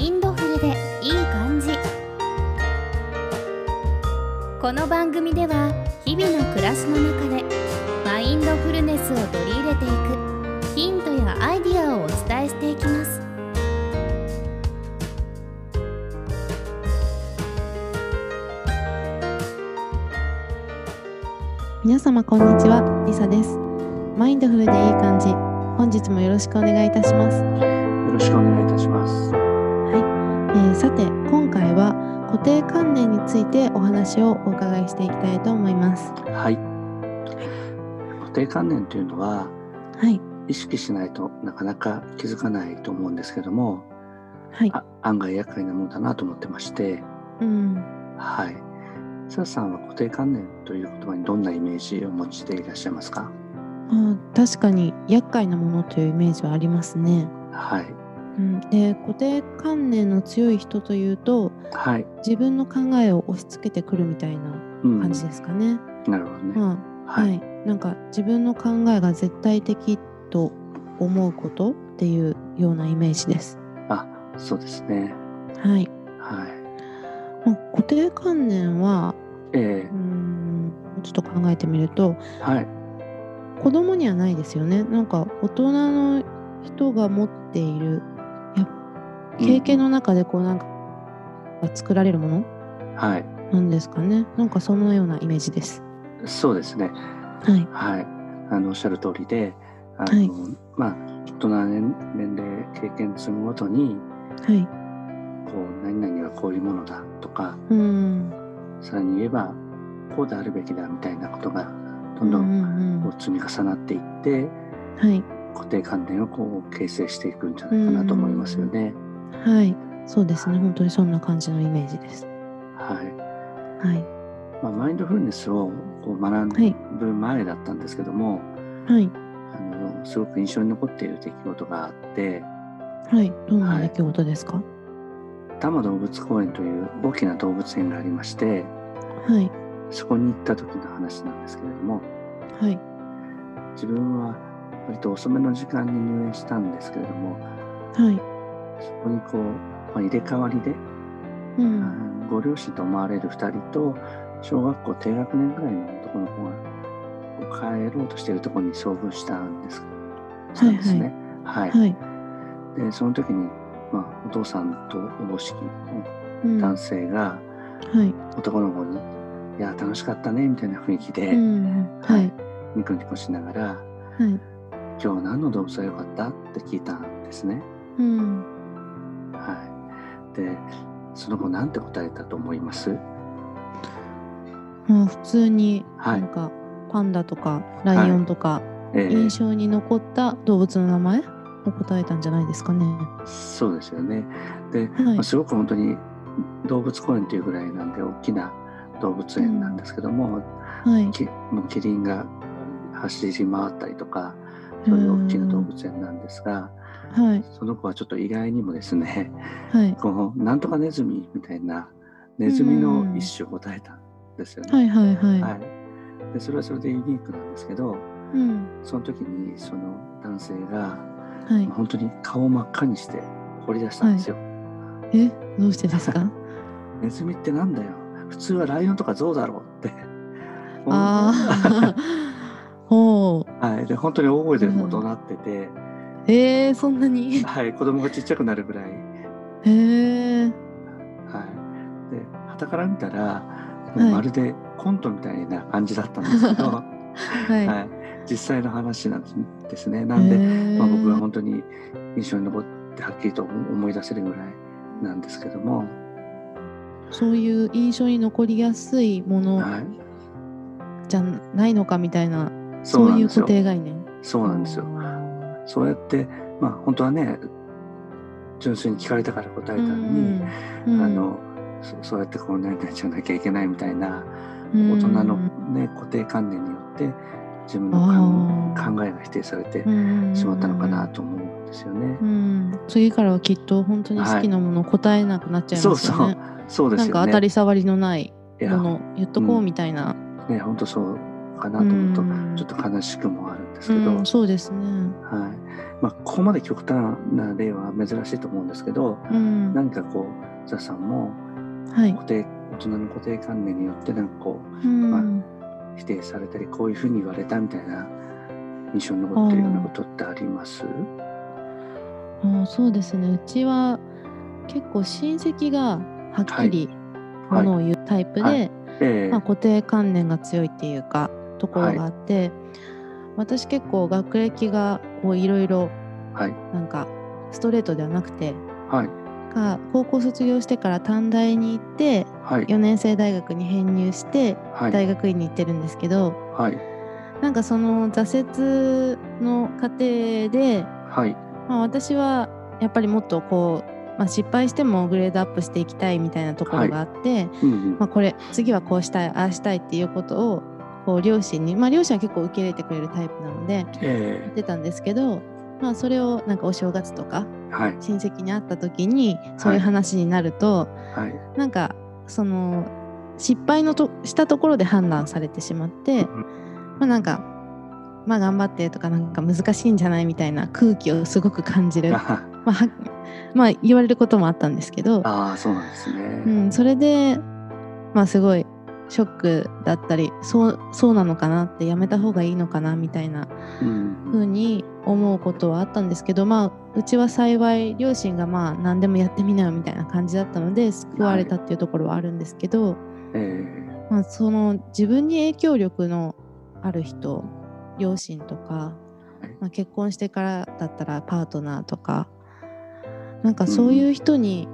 インドフルでいい感じこの番組では日々の暮らしの中でマインドフルネスを取り入れていくヒントやアイディアをお伝えしていきます皆様こんにちは、リサです。マインドフルでいい感じ。本日もよろしくお願いいたします。よろしくお願いいたします。えーさて、今回は固定観念についてお話をお伺いしていきたいと思います。はい。固定観念というのははい、意識しないとなかなか気づかないと思うんですけども、はい、あ案外厄介なものだなと思ってまして、うん、はい。ささんは固定観念という言葉にどんなイメージをお持ちでいらっしゃいますか？あー確かに厄介なものというイメージはありますね。はい。うん、で、固定観念の強い人というと、はい。自分の考えを押し付けてくるみたいなうん感じですかね。なるほどね。まあ、は。はいい、なんか自分の考えが絶対的と思うことっていうようなイメージです。あ、そうですね。はい。はい。まあ、固定観念はえうーんちょっと考えてみるとー、はい。子供にはないですよね。なんか大人の人が持っているや経験の中でこうなんか作られるもの？はい。なんですかね。なんかそんなようなイメージです。そうですね。はい。はい、あのおっしゃる通りで、あの、はいまあ大人の年年齢経験積むごとにはい。こう何々はこういうものだとか、うーん。さらに言えばこうであるべきだみたいなことがどんどうんこう積み重なっていって、うん。はい。固定観念をこう形成していくんじゃないかなと思いますよね。はい。そうですね。本当にそんな感じのイメージです。はい。はい。まあマインドフルネスをこう学はい。ぶ前だったんですけども、はい。あのすごく印象に残っている出来事があって。はい。どんなはい出来事ですか？多摩動物公園という大きな動物園がありましてはい。そこに行った時の話なんですけれどもはい。自分は割と遅めの時間に入園したんですけれどもはい。そこにこう、まあ、入れ替わりで、うん。あご両親と思われる2人と小学校低学年ぐらいの男の子が帰ろうとしているところに遭遇したんですしたんですね。はいはい。でその時に、まあ、お父さんとおぼしきうん男性が、はい。男の子に「いや楽しかったね」みたいな雰囲気で、うん。はい。ニコニコしながらはい。「今日何の動物が良かった?」って聞いたんですね。うん。はい、でその子なんて答えたと思います？まあ普通にはないんかパンダとかライオンとかえー印象に残った動物の名前？を答えたんじゃないですかね。そうですよね。で、はいまあ、すごく本当に動物公園というぐらいなんで大きな動物園なんですけども,、はい。きもうキリンが走り回ったりとかそういう大きな動物園なんですが。はい。その子はちょっと意外にもですね、はい。こうなんとかネズミみたいなネズミの一種を答えたんですよね。はい。はい。はい。はいでそれはそれでユニークなんですけど、うん。その時にその男性がはい。本当に顔を真っ赤にして掘り出したんですよ。え、どうしてですか？ネズミってなんだよ。普通はライオンとかゾウだろうって。ああ。ほう。はい、で本当に大声でも怒鳴ってて、えー、そんなに？はい、子供がちっちゃくなるぐらい、へえ。はい、で傍から見たらもうまるでコントみたいな感じだったんですけど、はい。はい、実際の話なんですね。なんで、まあ、僕は本当に印象に残ってはっきりと思い出せるぐらいなんですけども、そういう印象に残りやすいものはい、じゃないのかみたいな、そそうういう固。定概念。そうなんですよ。そうやって、まあ本当はね、純粋に聞かれたから答えたのに、うん。あのそそうやってこうねじゃなきゃいけないみたいなうん。大人のね固定観念によって自分の考考えが否定されてうんしまったのかなと思うんですよね。う。ん、次からはきっと本当に好きなものを答えなくなっちゃいますよね。そうですよね。なんか当たり障りのないもの言っとこうみたいな。ね本当そうかなと思うと、うん。ちょっと悲しくもあるんですけど、うん、そうですね。はい。まあ、ここまで極端な例は珍しいと思うんですけど、うん、何かこうザさんもはい。固定大人の固定観念によってなんかこうん、まう否定されたりこういうふうに言われたみたいな印象に残ってるようなことってあります？あそうですね。うちは結構親戚がはっきりはい。ものを言うタイプで、はい。ええ。まあ、固定観念が強いっていうかところがあって、私結構学歴がこういろいろはい。なんかストレートではなくてはい。か高校卒業してから短大に行ってはい。4年生大学に編入してはい。大学院に行ってるんですけど、はい。なんかその挫折の過程で、はい。まあ、私はやっぱりもっとこう、まあ、失敗してもグレードアップしていきたいみたいなところがあって、うんうん。まあ、これ次はこうしたいああしたいっていうことをこう両親に、まあ、両親は結構受け入れてくれるタイプなのでやえ。ってたんですけど、まあ、それをなんかお正月とかえはい。親戚に会った時にそういう話になると、はい。なんかその失敗のとしたところで判断されてしまって、うんまあなんかまあ頑張ってとかなんか難しいんじゃないみたいな空気をすごく感じる、まあまあ言われることもあったんですけど、あーそうなんですね、うん、それでまあすごいショックだったりそうそうなのかなってやめた方がいいのかなみたいなうん。風に思うことはあったんですけどまあうちは幸い両親がまあ何でもやってみなよみたいな感じだったので救われたっていうところはあるんですけど、えまあ、その自分に影響力のある人両親とか、はい。まあ、結婚してからだったらパートナーとかなんかそういう人に、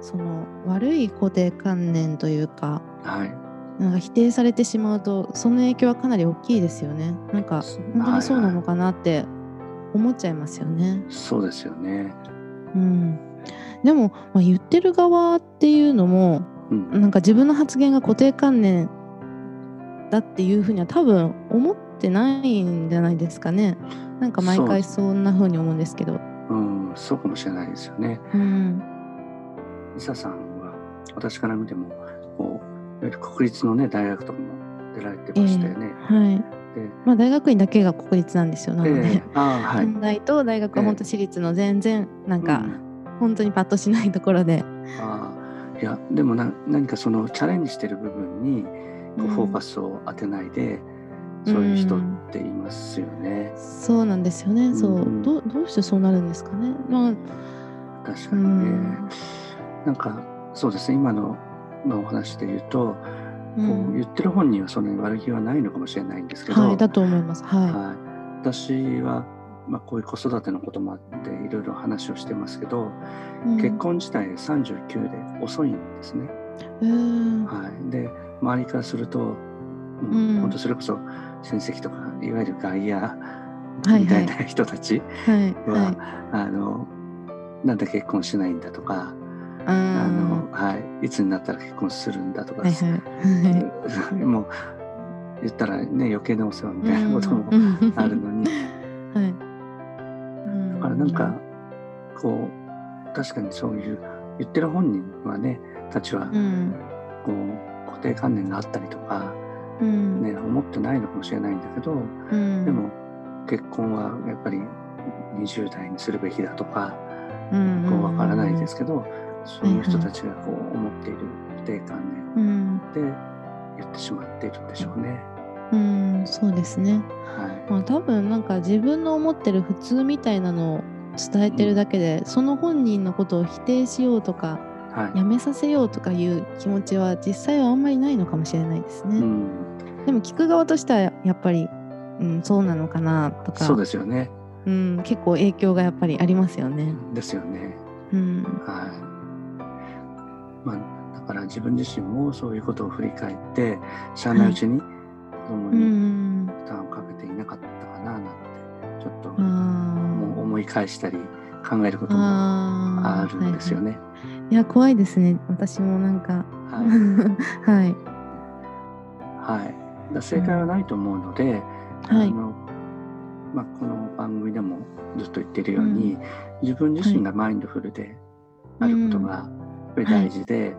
その悪い固定観念というかえはい。なんか否定されてしまうとその影響はかなり大きいですよね。なんか本当にそうなのかなって思っちゃいますよね。そうですよね。うん、でも、まあ、言ってる側っていうのもうん。なんか自分の発言が固定観念だっていうふうには多分思ってないんじゃないですかね。なんか毎回そんな風に思うんですけど。うん。そうかもしれないですよね。うん、伊佐さんは私から見てもこう国立のね大学とかも出られてましたよね、はい。でまあ大学院だけが国立なんですよ。なので、ええああはい、短大と大学は本当私立の全然なんかうん本当にパッとしないところで。ああいやでもな何かそのチャレンジしてる部分にこううん。フォーカスを当てないで、そういう人っていますよね、そうなんですよね。そう。うんどうどうしてそうなるんですかね。まあ確かにね、うん。なんかそうですね。今の、まあ、お話で言うと、うこうん言ってる本人はそんなに悪気はないのかもしれないんですけど、はいだと思います。ははい、私は、まあ、こういう子育てのこともあっていろいろ話をしてますけど、い。うん結。婚自体39で遅いんですね。えーはい、で周りからすると、うんうん本当それこそ親戚とかいわゆる外野はいみたいな人たちはいは、はい。あのなんで結婚しないんだとか、ああのーはい、いつになったら結婚するんだとか、はいはい。もう言ったらね余計なお世話みたいなこともうんあるのに、はい。だからなんかこう確かにそういう言ってる本人はねたちはうん、こう固定観念があったりとか、うん、ね、思ってないのかもしれないんだけど、うん、でも結婚はやっぱり20代にするべきだとか、うん、こうわからないですけど、そういう人たちがこう思っている固定観うん、念で言ってしまっているんでしょうね。うん、そうですね。はい、まあ多分なんか自分の思ってる普通みたいなのを伝えてるだけで、その本人のことを否定しようとかはいやめさせようとかいう気持ちは実際はあんまりないのかもしれないですね。うん、でも聞く側としてはやっぱり、うん、そうなのかなとかそうですよね。うん、結構影響がやっぱりありますよね。ですよね。うん、はい。まあ、だから自分自身もそういうことを振り返って、知らないうちに子供うにん、負担をかけていなかったかななんて、ちょっとあもう思い返したり考えることもああるんですよね。はいはいいや怖いですね。私もなんか、はい。はい、はい。だ正解はないと思うので、はいあのまあ、この番組でもずっと言ってるように、自分自身がマインドフルであることがやっぱり大事で、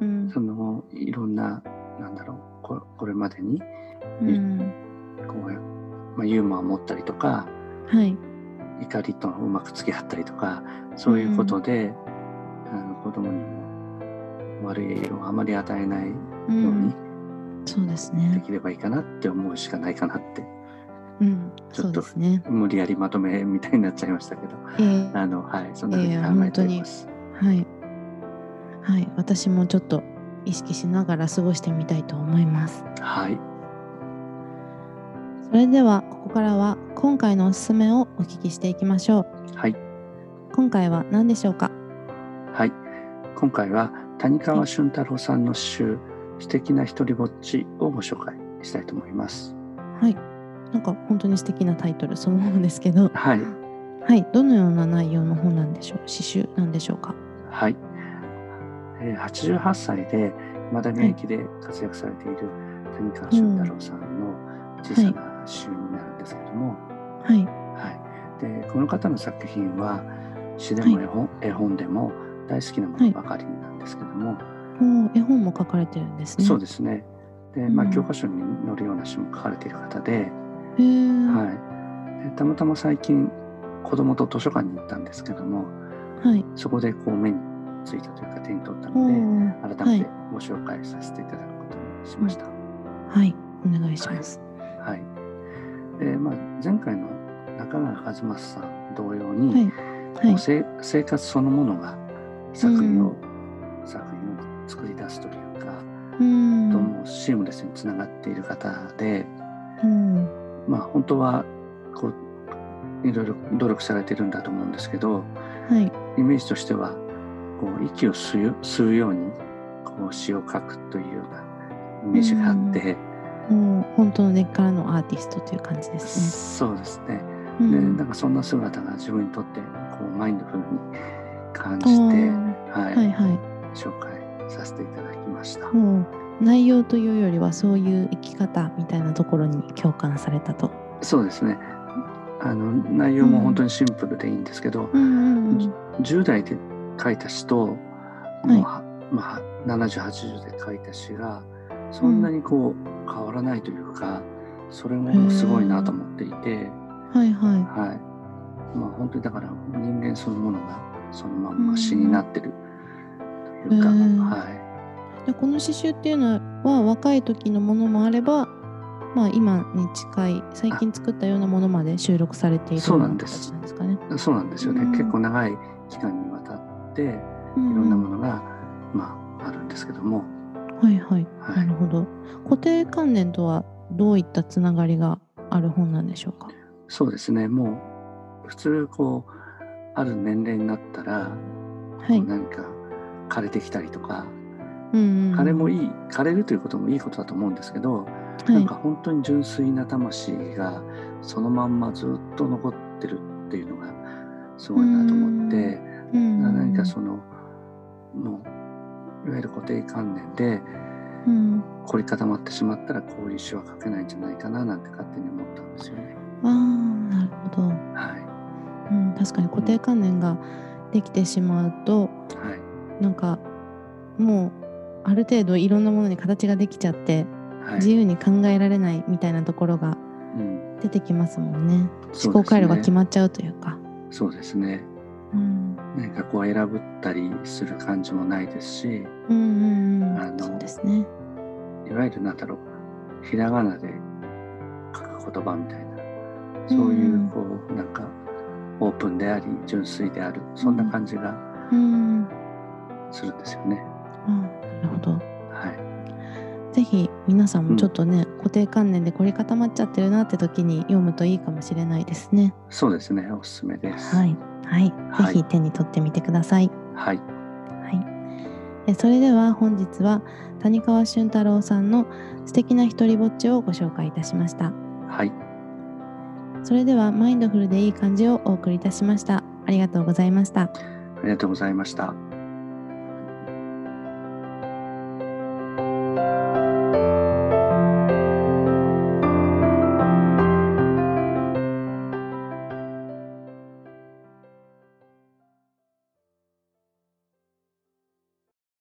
うん。そのいろんななんだろうここれまでにうん。こう、まあ、ユーモアを持ったりとかはい。怒りとうまく付き合ったりとかそういうことで、あの子供にも悪い影響をあまり与えないよううにん。そうですでねきればいいかなって思うしかないかなってうん。ちょっと無理やりまとめみたいになっちゃいましたけどええ。あのはいそんなふうに考えております。はいはい私もちょっと意識しながら過ごしてみたいと思います。はい。それではここからは今回のおすすめをお聞きしていきましょう。はい。今回は何でしょうか？はい。今回は谷川俊太郎さんの詩集「素敵な一人ぼっち」をご紹介したいと思います。はい。なんか本当に素敵なタイトルそのものですけど。はい。はい。どのような内容の本なんでしょう？詩集なんでしょうか？はい、えー88歳でまだ現役で活躍されている谷川俊太郎さんの小さな詩集になるんですけれども、はい。はい。でこの方の作品は詩でも絵本,、絵本でも大好きなものばかりなんですけども、もう絵本も書かれてるんですね。そうですね。で、まあ、うん。教科書に載るような詩も書かれている方で,、へえはい、でたまたま最近子供と図書館に行ったんですけども。はい。そこでこう目についたというか手に取ったおのでー改めてご紹介させていただくことにしました。はい。お願いします。はい。でまあ、前回の中川和正さん同様に、はい。はい。こうせ生活そのものが作品を、作品を作り出すというか、うん。ともシームレスにつながっている方で、うん。まあ、本当はこういろいろ努力されてるんだと思うんですけどはい。イメージとしてはこう息を吸う吸うようにこう詩を書くというようなイメージがあって、もう本当の根っからのアーティストという感じですそうですね。ね。でうんなんかそんな姿が自分にとってこうマインドフルに感じて、あはいーはいはい。紹介させていただきました。もう内容というよりはそういう生き方みたいなところに共感されたと。そうですねあの内容も本当にシンプルでいいんですけど、うんうんうん。10代で書いた詩と、い。もうはまあ、7080で書いた詩がそんなにこう変わらないというか、それもすごいなと思っていて、はいははい。まあ、本当にだから人間そのものがそのまん。ま詩になってるというか、はい、い。でこの刺繍っていうのは若い時のものもあれば、まあ今に近い最近作ったようなものまで収録されているそうなんですかね。そうなんですよね、うん。結構長い期間にわたっていいろんなものが、まあ、あるんですけども、はいはい。はいなるほど。固定観念とはどういったつながりがある本なんでしょうか？そうですねもう普通こうある年齢になったら、はい。何か枯れてきたりとかうんうんうん枯れもいい枯れるということもいいことだと思うんですけど、はいなんか本当に純粋な魂がそのまんまずっと残ってるっていうのがすごいなと思って、うん。何かそのもういわゆる固定観念でうん、凝り固まってしまったらこういう詩は書けないんじゃないかななんて勝手に思ったんですよね。ああなるほど、はうん、確かに固定観念ができてしまうとい、はい、なんかもうある程度いろんなものに形ができちゃってはい、自由に考えられないみたいなところがうん、出てきますもんね。そうですね。思考回路が決まっちゃうというか。そうですね。うん、何かこう選ぶったりする感じもないですし、うんうんうんあのそうですね。いわゆるなんだろう、ひらがなで書く言葉みたいな、そういううんこうなんかオープンであり純粋であるそんな感じがうん、するんですよね。あなるほど。はい、ぜひ皆さんもちょっとね、固定観念で凝り固まっちゃってるなって時に読むといいかもしれないですね。そうですね。おすすめです。はい、はい、はいぜひ手に取ってみてください。はい、はい。えそれでは本日は谷川俊太郎さんの素敵な一人ぼっちをご紹介いたしました。はい、それではマインドフルでいい感じをお送りいたしました。ありがとうございました。ありがとうございました。